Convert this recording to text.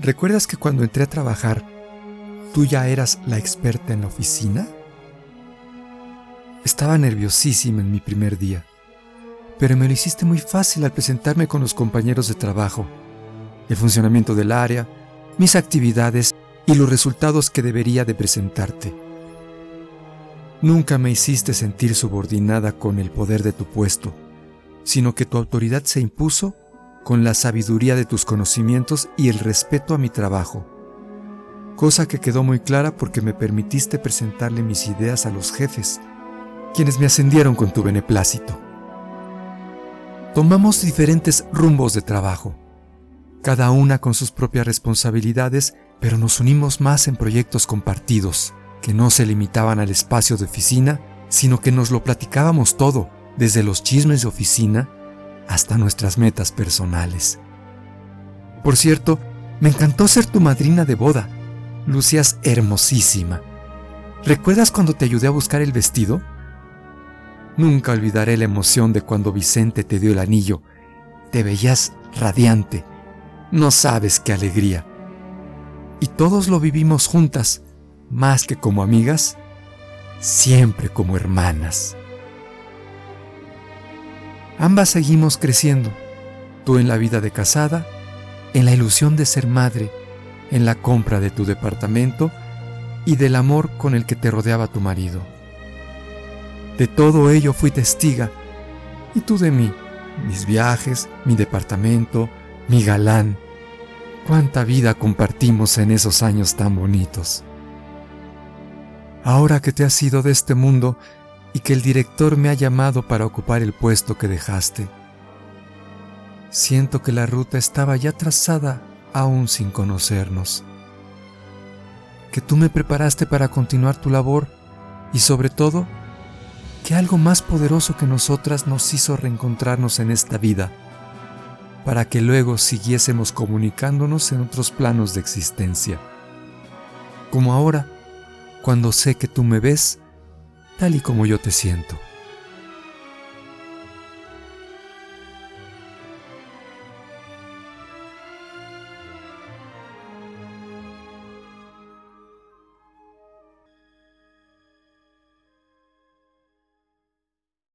¿Recuerdas que cuando entré a trabajar, tú ya eras la experta en la oficina? Estaba nerviosísima en mi primer día, pero me lo hiciste muy fácil al presentarme con los compañeros de trabajo, el funcionamiento del área, mis actividades y los resultados que debería de presentarte. Nunca me hiciste sentir subordinada con el poder de tu puesto, sino que tu autoridad se impuso con la sabiduría de tus conocimientos y el respeto a mi trabajo, cosa que quedó muy clara porque me permitiste presentarle mis ideas a los jefes, quienes me ascendieron con tu beneplácito. Tomamos diferentes rumbos de trabajo, cada una con sus propias responsabilidades, pero nos unimos más en proyectos compartidos, que no se limitaban al espacio de oficina, sino que nos lo platicábamos todo, desde los chismes de oficina hasta nuestras metas personales. Por cierto, me encantó ser tu madrina de boda. Lucías hermosísima. ¿Recuerdas cuando te ayudé a buscar el vestido? Nunca olvidaré la emoción de cuando Vicente te dio el anillo. Te veías radiante. No sabes qué alegría. Y todos lo vivimos juntas, más que como amigas, siempre como hermanas. Ambas seguimos creciendo, tú en la vida de casada, en la ilusión de ser madre, en la compra de tu departamento y del amor con el que te rodeaba tu marido. De todo ello fui testiga, y tú de mí, mis viajes, mi departamento, mi galán. Cuánta vida compartimos en esos años tan bonitos. Ahora que te has ido de este mundo, y que el director me ha llamado para ocupar el puesto que dejaste. Siento que la ruta estaba ya trazada aún sin conocernos. Que tú me preparaste para continuar tu labor y sobre todo, que algo más poderoso que nosotras nos hizo reencontrarnos en esta vida, para que luego siguiésemos comunicándonos en otros planos de existencia. Como ahora, cuando sé que tú me ves, tal y como yo te siento.